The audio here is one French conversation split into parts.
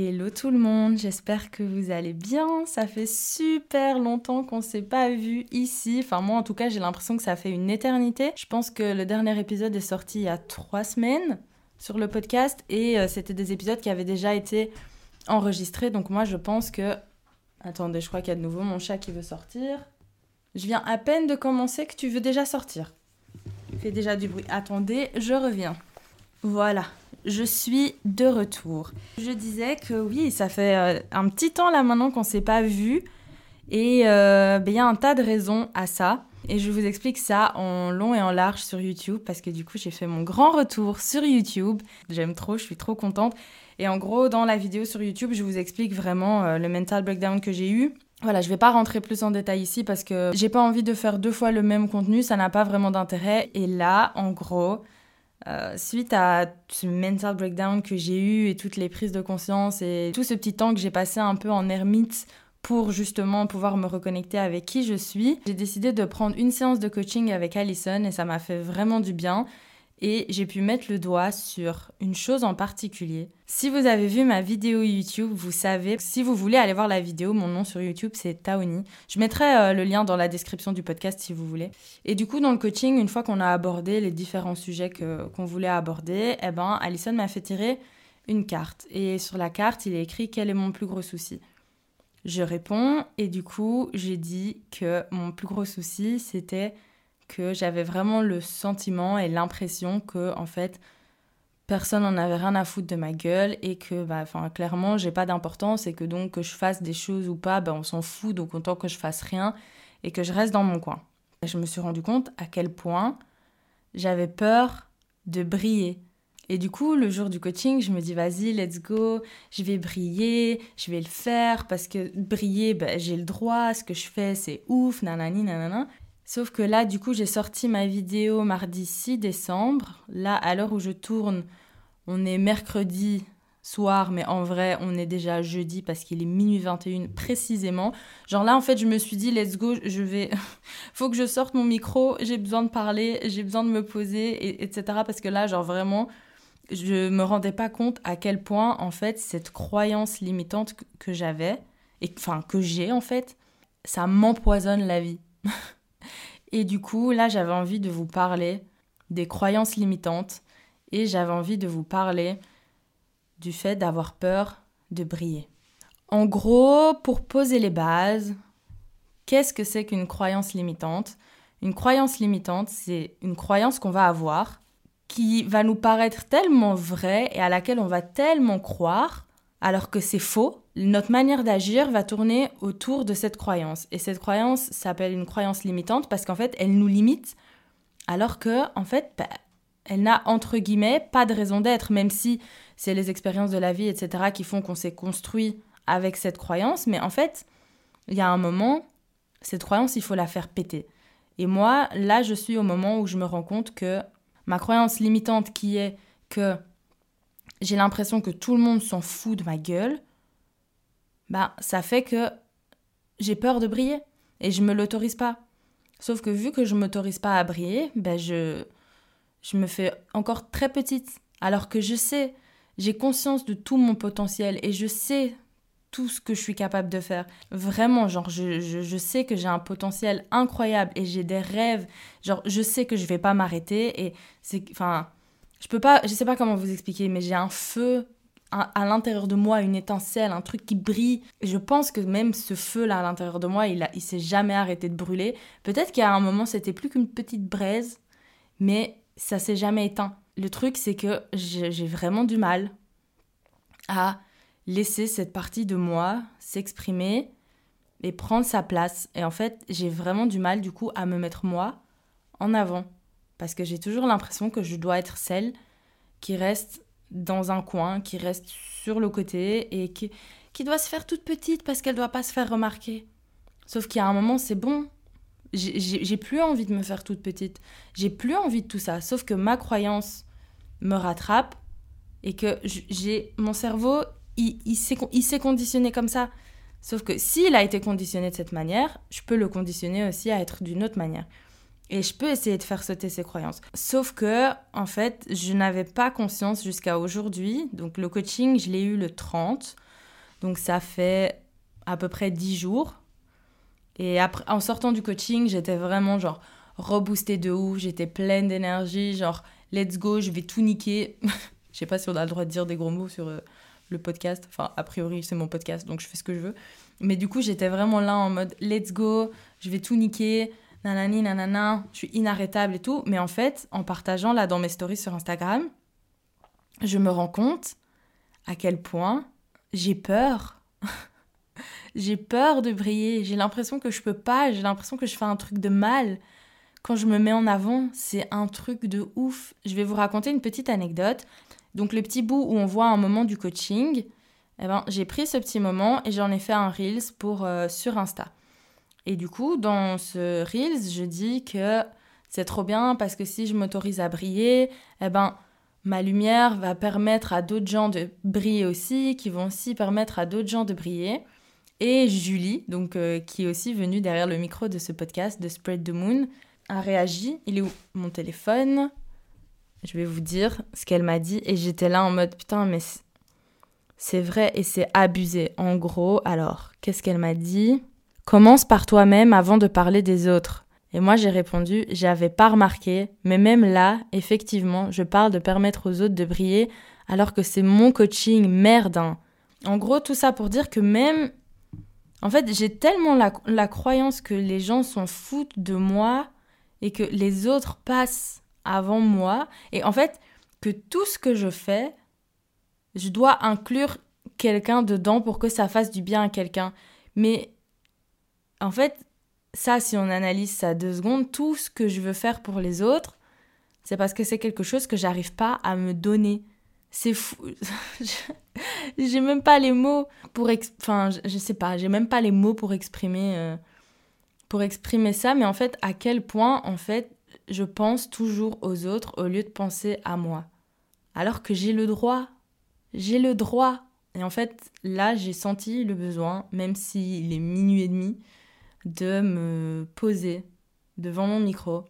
Hello tout le monde, j'espère que vous allez bien. Ça fait super longtemps qu'on s'est pas vu ici. Enfin moi en tout cas j'ai l'impression que ça fait une éternité. Je pense que le dernier épisode est sorti il y a trois semaines sur le podcast et euh, c'était des épisodes qui avaient déjà été enregistrés. Donc moi je pense que... Attendez, je crois qu'il y a de nouveau mon chat qui veut sortir. Je viens à peine de commencer que tu veux déjà sortir. Fais déjà du bruit. Attendez, je reviens. Voilà, je suis de retour. Je disais que oui, ça fait euh, un petit temps là maintenant qu'on ne s'est pas vu. Et euh, ben, il y a un tas de raisons à ça. Et je vous explique ça en long et en large sur YouTube parce que du coup j'ai fait mon grand retour sur YouTube. J'aime trop, je suis trop contente. Et en gros, dans la vidéo sur YouTube, je vous explique vraiment euh, le mental breakdown que j'ai eu. Voilà, je vais pas rentrer plus en détail ici parce que j'ai pas envie de faire deux fois le même contenu, ça n'a pas vraiment d'intérêt. Et là, en gros, euh, suite à ce mental breakdown que j'ai eu et toutes les prises de conscience et tout ce petit temps que j'ai passé un peu en ermite pour justement pouvoir me reconnecter avec qui je suis, j'ai décidé de prendre une séance de coaching avec Alison et ça m'a fait vraiment du bien et j'ai pu mettre le doigt sur une chose en particulier. Si vous avez vu ma vidéo YouTube, vous savez, si vous voulez aller voir la vidéo, mon nom sur YouTube c'est Taoni. Je mettrai euh, le lien dans la description du podcast si vous voulez. Et du coup, dans le coaching, une fois qu'on a abordé les différents sujets qu'on voulait aborder, eh ben, Alison m'a fait tirer une carte. Et sur la carte, il est écrit quel est mon plus gros souci? Je réponds et du coup, j'ai dit que mon plus gros souci, c'était que j'avais vraiment le sentiment et l'impression que en fait personne n'en avait rien à foutre de ma gueule et que bah enfin clairement j'ai pas d'importance et que donc que je fasse des choses ou pas bah on s'en fout donc autant que je fasse rien et que je reste dans mon coin. Et je me suis rendu compte à quel point j'avais peur de briller. Et du coup, le jour du coaching, je me dis vas-y, let's go, je vais briller, je vais le faire parce que briller, bah, j'ai le droit, ce que je fais, c'est ouf, nanani, nanana. Sauf que là, du coup, j'ai sorti ma vidéo mardi 6 décembre. Là, à l'heure où je tourne, on est mercredi soir, mais en vrai, on est déjà jeudi parce qu'il est minuit 21 précisément. Genre là, en fait, je me suis dit, let's go, je vais. Faut que je sorte mon micro, j'ai besoin de parler, j'ai besoin de me poser, et, etc. Parce que là, genre vraiment, je me rendais pas compte à quel point, en fait, cette croyance limitante que, que j'avais, et enfin, que j'ai, en fait, ça m'empoisonne la vie. Et du coup, là, j'avais envie de vous parler des croyances limitantes et j'avais envie de vous parler du fait d'avoir peur de briller. En gros, pour poser les bases, qu'est-ce que c'est qu'une croyance limitante? Une croyance limitante, c'est une croyance qu'on va avoir qui va nous paraître tellement vraie et à laquelle on va tellement croire alors que c'est faux notre manière d'agir va tourner autour de cette croyance. Et cette croyance s'appelle une croyance limitante parce qu'en fait, elle nous limite, alors que, en fait, bah, elle n'a entre guillemets pas de raison d'être, même si c'est les expériences de la vie, etc., qui font qu'on s'est construit avec cette croyance. Mais en fait, il y a un moment, cette croyance, il faut la faire péter. Et moi, là, je suis au moment où je me rends compte que ma croyance limitante qui est que j'ai l'impression que tout le monde s'en fout de ma gueule, bah ça fait que j'ai peur de briller et je me l'autorise pas. Sauf que vu que je m'autorise pas à briller, ben je je me fais encore très petite alors que je sais, j'ai conscience de tout mon potentiel et je sais tout ce que je suis capable de faire. Vraiment, genre, je, je, je sais que j'ai un potentiel incroyable et j'ai des rêves. Genre, je sais que je vais pas m'arrêter et c'est. Enfin, je peux pas. Je sais pas comment vous expliquer, mais j'ai un feu à l'intérieur de moi une étincelle, un truc qui brille. Je pense que même ce feu-là à l'intérieur de moi, il, a, il s'est jamais arrêté de brûler. Peut-être qu'à un moment, c'était plus qu'une petite braise, mais ça s'est jamais éteint. Le truc, c'est que j'ai vraiment du mal à laisser cette partie de moi s'exprimer et prendre sa place. Et en fait, j'ai vraiment du mal, du coup, à me mettre moi en avant. Parce que j'ai toujours l'impression que je dois être celle qui reste dans un coin, qui reste sur le côté et qui, qui doit se faire toute petite parce qu'elle doit pas se faire remarquer. Sauf a un moment, c'est bon. J'ai plus envie de me faire toute petite. J'ai plus envie de tout ça. Sauf que ma croyance me rattrape et que j'ai mon cerveau, il, il s'est conditionné comme ça. Sauf que s'il a été conditionné de cette manière, je peux le conditionner aussi à être d'une autre manière. Et je peux essayer de faire sauter ces croyances. Sauf que, en fait, je n'avais pas conscience jusqu'à aujourd'hui. Donc, le coaching, je l'ai eu le 30. Donc ça fait à peu près 10 jours. Et après, en sortant du coaching, j'étais vraiment genre reboostée de ouf, j'étais pleine d'énergie, genre let's go, je vais tout niquer. Je sais pas si on a le droit de dire des gros mots sur euh, le podcast. Enfin, a priori, c'est mon podcast, donc je fais ce que je veux. Mais du coup, j'étais vraiment là en mode let's go, je vais tout niquer, nanani, nanana, je suis inarrêtable et tout. Mais en fait, en partageant là dans mes stories sur Instagram, je me rends compte à quel point j'ai peur. j'ai peur de briller. J'ai l'impression que je peux pas. J'ai l'impression que je fais un truc de mal. Quand je me mets en avant, c'est un truc de ouf. Je vais vous raconter une petite anecdote. Donc le petit bout où on voit un moment du coaching, eh ben, j'ai pris ce petit moment et j'en ai fait un Reels pour, euh, sur Insta. Et du coup, dans ce Reels, je dis que c'est trop bien parce que si je m'autorise à briller, eh ben, ma lumière va permettre à d'autres gens de briller aussi, qui vont aussi permettre à d'autres gens de briller. Et Julie, donc euh, qui est aussi venue derrière le micro de ce podcast de Spread the Moon, a réagi. Il est où mon téléphone? Je vais vous dire ce qu'elle m'a dit et j'étais là en mode putain mais c'est vrai et c'est abusé. En gros, alors, qu'est-ce qu'elle m'a dit? Commence par toi-même avant de parler des autres. Et moi j'ai répondu, j'avais pas remarqué, mais même là, effectivement, je parle de permettre aux autres de briller alors que c'est mon coaching, merde. Hein. En gros, tout ça pour dire que même... En fait, j'ai tellement la, la, croyance que les gens s'en foutent de moi et que les autres passent avant moi. Et en fait, que tout ce que je fais, je dois inclure quelqu'un dedans pour que ça fasse du bien à quelqu'un. Mais en fait, ça, si on analyse ça deux secondes, tout ce que je veux faire pour les autres, c'est parce que c'est quelque chose que j'arrive pas à me donner. C'est fou. j'ai même pas les mots pour enfin je, sais pas, j'ai même pas les mots pour exprimer euh, pour exprimer ça, mais en fait à quel point en fait je pense toujours aux autres au lieu de penser à moi. Alors que j'ai le droit. J'ai le droit. Et en fait, là, j'ai senti le besoin, même s'il est minuit et demi, de me poser devant mon micro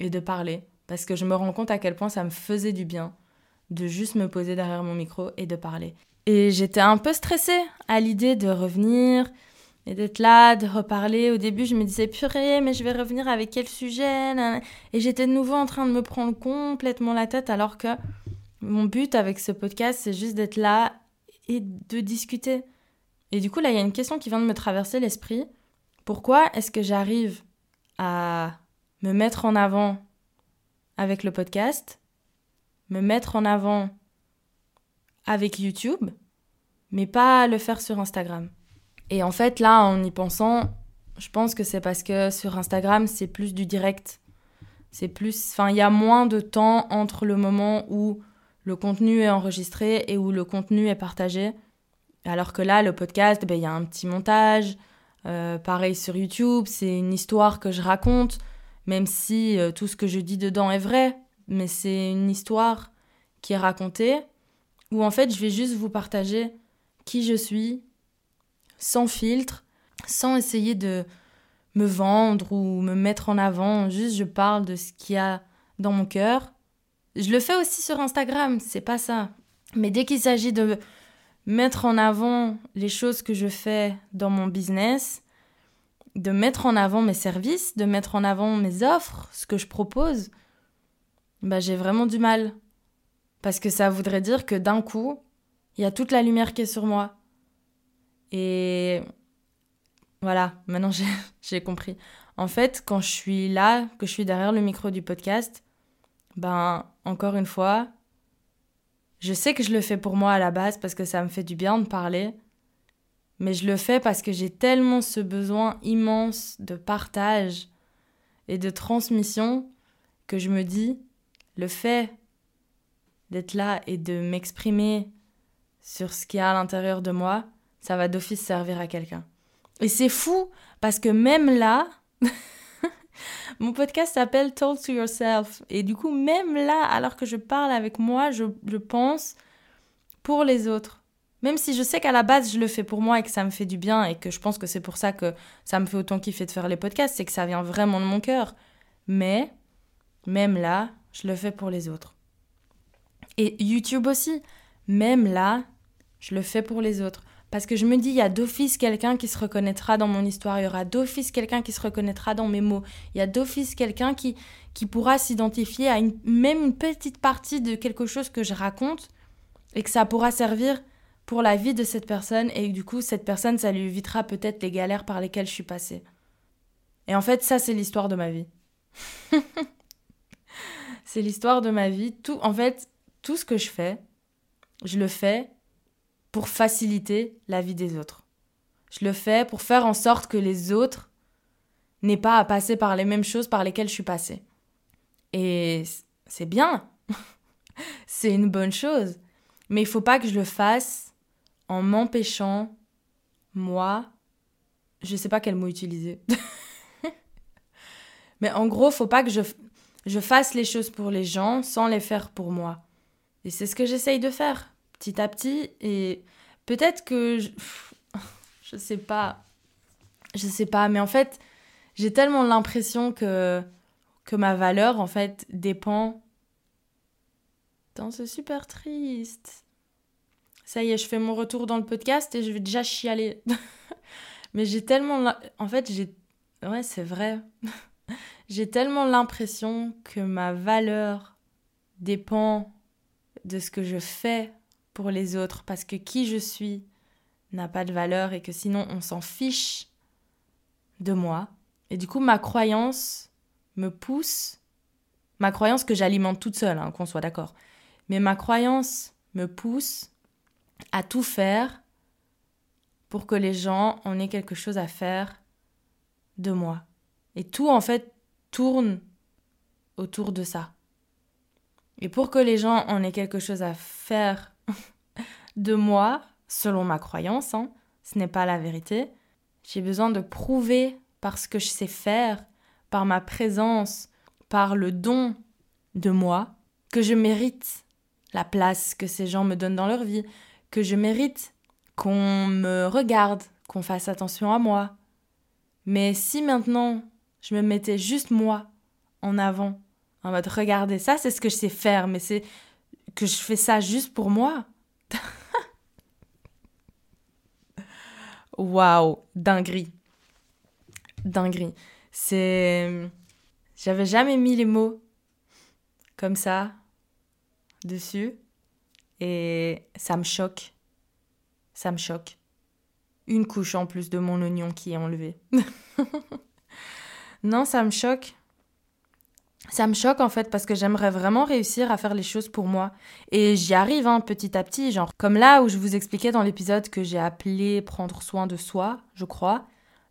et de parler. Parce que je me rends compte à quel point ça me faisait du bien de juste me poser derrière mon micro et de parler. Et j'étais un peu stressée à l'idée de revenir et d'être là, de reparler. Au début, je me disais purée, mais je vais revenir avec quel sujet? Et j'étais de nouveau en train de me prendre complètement la tête alors que mon but avec ce podcast, c'est juste d'être là et de discuter. Et du coup, là, il y a une question qui vient de me traverser l'esprit. Pourquoi est-ce que j'arrive à me mettre en avant avec le podcast, me mettre en avant avec YouTube, mais pas le faire sur Instagram? Et en fait, là, en y pensant, je pense que c'est parce que sur Instagram, c'est plus du direct. C'est plus. Enfin, il y a moins de temps entre le moment où le contenu est enregistré et où le contenu est partagé. Alors que là, le podcast, ben, il y a un petit montage, euh, pareil sur YouTube, c'est une histoire que je raconte, même si euh, tout ce que je dis dedans est vrai, mais c'est une histoire qui est racontée, où en fait je vais juste vous partager qui je suis, sans filtre, sans essayer de me vendre ou me mettre en avant, juste je parle de ce qu'il y a dans mon cœur. Je le fais aussi sur Instagram, c'est pas ça. Mais dès qu'il s'agit de mettre en avant les choses que je fais dans mon business, de mettre en avant mes services, de mettre en avant mes offres, ce que je propose, bah j'ai vraiment du mal. Parce que ça voudrait dire que d'un coup, il y a toute la lumière qui est sur moi. Et voilà, maintenant j'ai compris. En fait, quand je suis là, que je suis derrière le micro du podcast, ben encore une fois, je sais que je le fais pour moi à la base parce que ça me fait du bien de parler, mais je le fais parce que j'ai tellement ce besoin immense de partage et de transmission que je me dis, le fait d'être là et de m'exprimer sur ce qu'il y a à l'intérieur de moi, ça va d'office servir à quelqu'un. Et c'est fou parce que même là, Mon podcast s'appelle Talk to Yourself. Et du coup, même là, alors que je parle avec moi, je, pense pour les autres. Même si je sais qu'à la base, je le fais pour moi et que ça me fait du bien et que je pense que c'est pour ça que ça me fait autant kiffer de faire les podcasts, c'est que ça vient vraiment de mon cœur. Mais, même là, je le fais pour les autres. Et YouTube aussi, même là, je le fais pour les autres. Parce que je me dis, il y a d'office quelqu'un qui se reconnaîtra dans mon histoire, il y aura d'office quelqu'un qui se reconnaîtra dans mes mots, il y a d'office quelqu'un qui, qui pourra s'identifier à même une petite partie de quelque chose que je raconte et que ça pourra servir pour la vie de cette personne et du coup cette personne ça lui évitera peut-être les galères par lesquelles je suis passée. Et en fait ça c'est l'histoire de ma vie. c'est l'histoire de ma vie. Tout en fait tout ce que je fais, je le fais pour faciliter la vie des autres. Je le fais pour faire en sorte que les autres n'aient pas à passer par les mêmes choses par lesquelles je suis passée. Et c'est bien. c'est une bonne chose. Mais il faut pas que je le fasse en m'empêchant, moi, je sais pas quel mot utiliser. Mais en gros, faut pas que je fasse les choses pour les gens sans les faire pour moi. Et c'est ce que j'essaye de faire petit à petit. Et peut-être que. Je, je sais pas. Je sais pas, mais en fait, j'ai tellement l'impression que, que ma valeur, en fait, dépend. Dans c'est super triste. Ça y est, je fais mon retour dans le podcast et je vais déjà chialer. mais j'ai tellement. En fait, j'ai. Ouais, c'est vrai. j'ai tellement l'impression que ma valeur dépend de ce que je fais pour les autres, parce que qui je suis n'a pas de valeur et que sinon on s'en fiche de moi. Et du coup, ma croyance me pousse, ma croyance que j'alimente toute seule, hein, qu'on soit d'accord, mais ma croyance me pousse à tout faire pour que les gens en aient quelque chose à faire de moi. Et tout, en fait, tourne autour de ça. Et pour que les gens en aient quelque chose à faire de moi, selon ma croyance, hein, ce n'est pas la vérité, j'ai besoin de prouver par ce que je sais faire, par ma présence, par le don de moi, que je mérite la place que ces gens me donnent dans leur vie, que je mérite qu'on me regarde, qu'on fasse attention à moi. Mais si maintenant je me mettais juste moi en avant, en mode regardez, ça c'est ce que je sais faire, mais c'est que je fais ça juste pour moi. Waouh, dinguerie. Dinguerie. C'est. J'avais jamais mis les mots comme ça dessus. Et ça me choque. Ça me choque. Une couche en plus de mon oignon qui est enlevée. non, ça me choque ça me choque en fait parce que j'aimerais vraiment réussir à faire les choses pour moi. Et j'y arrive hein, petit à petit, genre comme là où je vous expliquais dans l'épisode que j'ai appelé prendre soin de soi, je crois.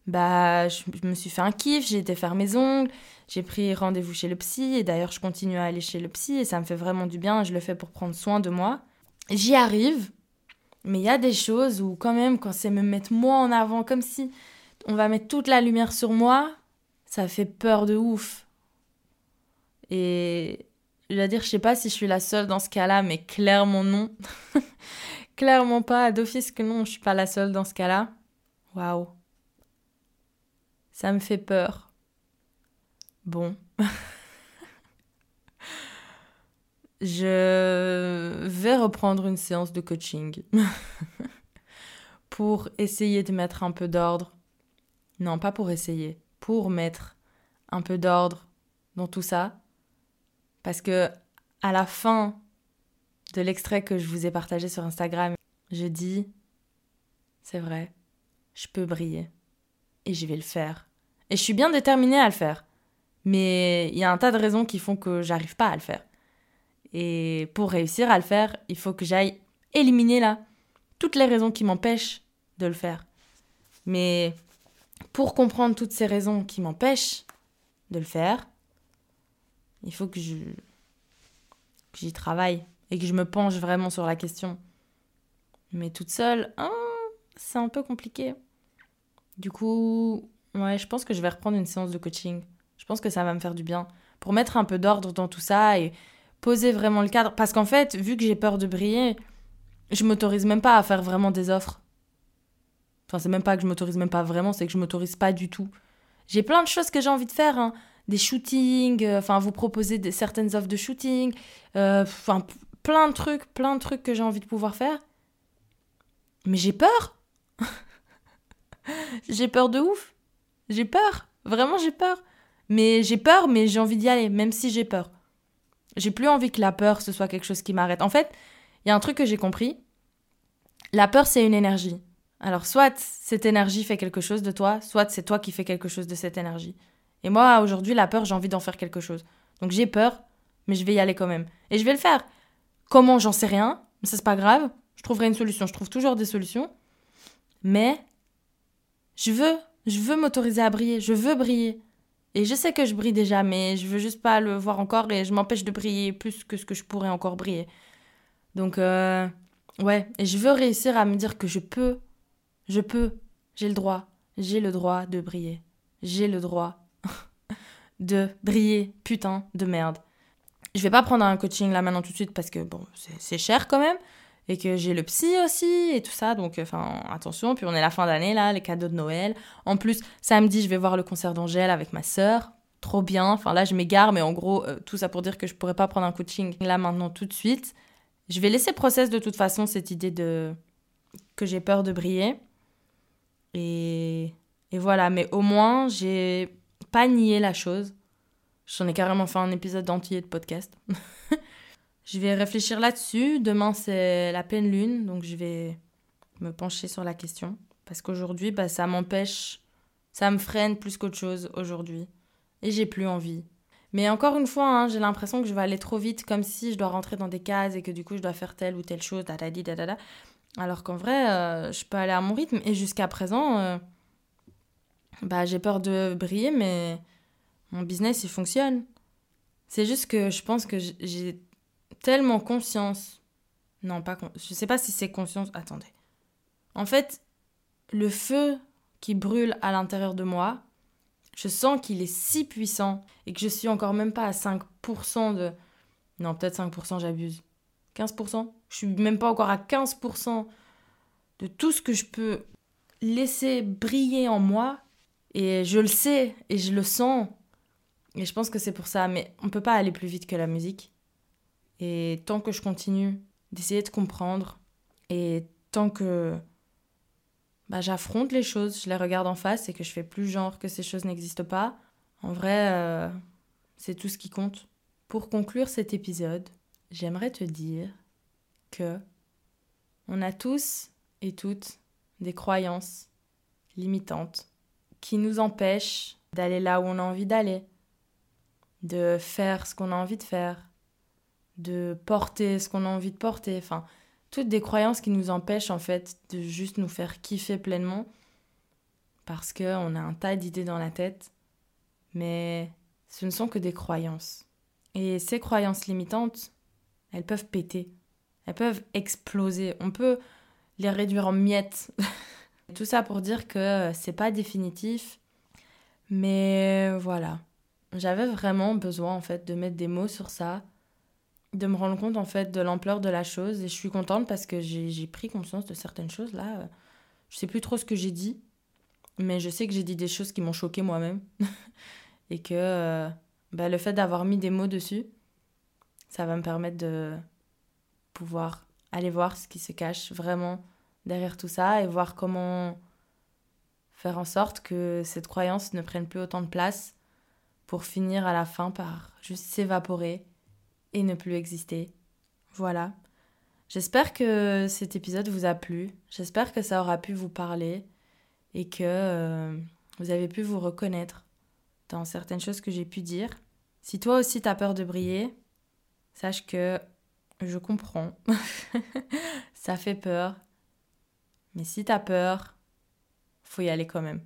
Bah, je, me suis fait un kiff, j'ai été faire mes ongles, j'ai pris rendez-vous chez le psy et d'ailleurs je continue à aller chez le psy et ça me fait vraiment du bien, je le fais pour prendre soin de moi. J'y arrive, mais il y a des choses où quand même quand c'est me mettre moi en avant comme si on va mettre toute la lumière sur moi, ça fait peur de ouf et je vais dire, je sais pas si je suis la seule dans ce cas-là, mais clairement non. clairement pas, d'office que non, je suis pas la seule dans ce cas-là. Waouh. Ça me fait peur. Bon. je vais reprendre une séance de coaching pour essayer de mettre un peu d'ordre. Non, pas pour essayer, pour mettre un peu d'ordre dans tout ça parce que à la fin de l'extrait que je vous ai partagé sur Instagram, je dis c'est vrai, je peux briller et je vais le faire. Et je suis bien déterminée à le faire. Mais il y a un tas de raisons qui font que j'arrive pas à le faire. Et pour réussir à le faire, il faut que j'aille éliminer là toutes les raisons qui m'empêchent de le faire. Mais pour comprendre toutes ces raisons qui m'empêchent de le faire, il faut que je j'y travaille et que je me penche vraiment sur la question. Mais toute seule, hein, c'est un peu compliqué. Du coup, ouais, je pense que je vais reprendre une séance de coaching. Je pense que ça va me faire du bien pour mettre un peu d'ordre dans tout ça et poser vraiment le cadre. Parce qu'en fait, vu que j'ai peur de briller, je m'autorise même pas à faire vraiment des offres. Enfin, c'est même pas que je m'autorise même pas vraiment, c'est que je m'autorise pas du tout. J'ai plein de choses que j'ai envie de faire. Hein des shootings, euh, enfin vous proposer certaines offres de shooting, euh, enfin plein de trucs, plein de trucs que j'ai envie de pouvoir faire. Mais j'ai peur. j'ai peur de ouf. J'ai peur. Vraiment, j'ai peur. Mais j'ai peur, mais j'ai envie d'y aller, même si j'ai peur. J'ai plus envie que la peur, ce soit quelque chose qui m'arrête. En fait, il y a un truc que j'ai compris. La peur, c'est une énergie. Alors, soit cette énergie fait quelque chose de toi, soit c'est toi qui fais quelque chose de cette énergie. Et moi, aujourd'hui, la peur, j'ai envie d'en faire quelque chose. Donc, j'ai peur, mais je vais y aller quand même. Et je vais le faire. Comment, j'en sais rien. Mais ça, c'est pas grave. Je trouverai une solution. Je trouve toujours des solutions. Mais je veux, je veux m'autoriser à briller. Je veux briller. Et je sais que je brille déjà, mais je veux juste pas le voir encore et je m'empêche de briller plus que ce que je pourrais encore briller. Donc, euh, ouais, et je veux réussir à me dire que je peux, je peux, j'ai le droit, j'ai le droit de briller. J'ai le droit de briller, putain de merde. Je vais pas prendre un coaching là maintenant tout de suite parce que bon, c'est cher quand même et que j'ai le psy aussi et tout ça. Donc, enfin, attention. Puis on est la fin d'année là, les cadeaux de Noël. En plus, samedi, je vais voir le concert d'Angèle avec ma sœur. Trop bien. Enfin là, je m'égare, mais en gros, euh, tout ça pour dire que je pourrais pas prendre un coaching là maintenant tout de suite. Je vais laisser process de toute façon cette idée de que j'ai peur de briller. Et, et voilà. Mais au moins, j'ai pas nié la chose. J'en ai carrément fait un épisode entier de podcast. Je vais réfléchir là-dessus. Demain, c'est la pleine lune, donc je vais me pencher sur la question. Parce qu'aujourd'hui, bah, ça m'empêche, ça me freine plus qu'autre chose aujourd'hui. Et j'ai plus envie. Mais encore une fois, hein, j'ai l'impression que je vais aller trop vite, comme si je dois rentrer dans des cases et que du coup, je dois faire telle ou telle chose, da da Alors qu'en vrai, euh, je peux aller à mon rythme. Et jusqu'à présent, euh, bah, j'ai peur de briller, mais mon business, il fonctionne. C'est juste que je pense que j'ai tellement conscience. Non, pas con... Je sais pas si c'est conscience. Attendez. En fait, le feu qui brûle à l'intérieur de moi, je sens qu'il est si puissant et que je suis encore même pas à 5% de. Non, peut-être 5%, j'abuse. 15% Je suis même pas encore à 15% de tout ce que je peux laisser briller en moi. Et je le sais et je le sens. Et je pense que c'est pour ça. Mais on peut pas aller plus vite que la musique. Et tant que je continue d'essayer de comprendre, et tant que bah, j'affronte les choses, je les regarde en face et que je fais plus genre que ces choses n'existent pas, en vrai, euh, c'est tout ce qui compte. Pour conclure cet épisode, j'aimerais te dire que on a tous et toutes des croyances limitantes qui nous empêchent d'aller là où on a envie d'aller, de faire ce qu'on a envie de faire, de porter ce qu'on a envie de porter. Enfin, toutes des croyances qui nous empêchent en fait de juste nous faire kiffer pleinement parce qu'on a un tas d'idées dans la tête, mais ce ne sont que des croyances. Et ces croyances limitantes, elles peuvent péter, elles peuvent exploser. On peut les réduire en miettes. Tout ça pour dire que c'est pas définitif, mais voilà. J'avais vraiment besoin en fait de mettre des mots sur ça de me rendre compte en fait de l'ampleur de la chose et je suis contente parce que j'ai pris conscience de certaines choses là. Je sais plus trop ce que j'ai dit, mais je sais que j'ai dit des choses qui m'ont choqué moi-même et que euh, bah, le fait d'avoir mis des mots dessus, ça va me permettre de pouvoir aller voir ce qui se cache vraiment derrière tout ça et voir comment faire en sorte que cette croyance ne prenne plus autant de place pour finir à la fin par juste s'évaporer et ne plus exister. Voilà. J'espère que cet épisode vous a plu. J'espère que ça aura pu vous parler et que euh, vous avez pu vous reconnaître dans certaines choses que j'ai pu dire. Si toi aussi t'as peur de briller, sache que je comprends. ça fait peur. Mais si t'as peur, faut y aller quand même.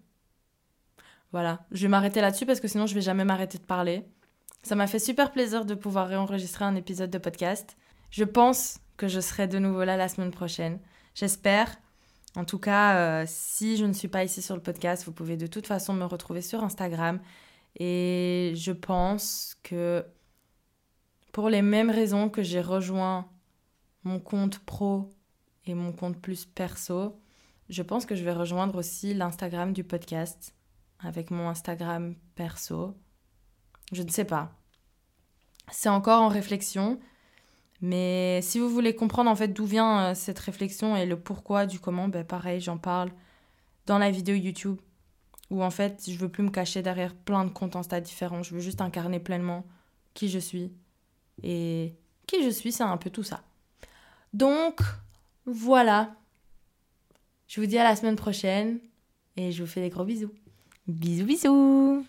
Voilà, je vais m'arrêter là-dessus parce que sinon je vais jamais m'arrêter de parler. Ça m'a fait super plaisir de pouvoir réenregistrer un épisode de podcast. Je pense que je serai de nouveau là la semaine prochaine. J'espère. En tout cas, euh, si je ne suis pas ici sur le podcast, vous pouvez de toute façon me retrouver sur Instagram. Et je pense que pour les mêmes raisons que j'ai rejoint mon compte pro et mon compte plus perso, je pense que je vais rejoindre aussi l'Instagram du podcast avec mon Instagram perso. Je ne sais pas. C'est encore en réflexion. Mais si vous voulez comprendre en fait d'où vient euh, cette réflexion et le pourquoi du comment, ben pareil, j'en parle dans la vidéo YouTube où en fait je veux plus me cacher derrière plein de comptes Insta différents, je veux juste incarner pleinement qui je suis. Et qui je suis, c'est un peu tout ça. Donc voilà. Je vous dis à la semaine prochaine et je vous fais des gros bisous. Bisous bisous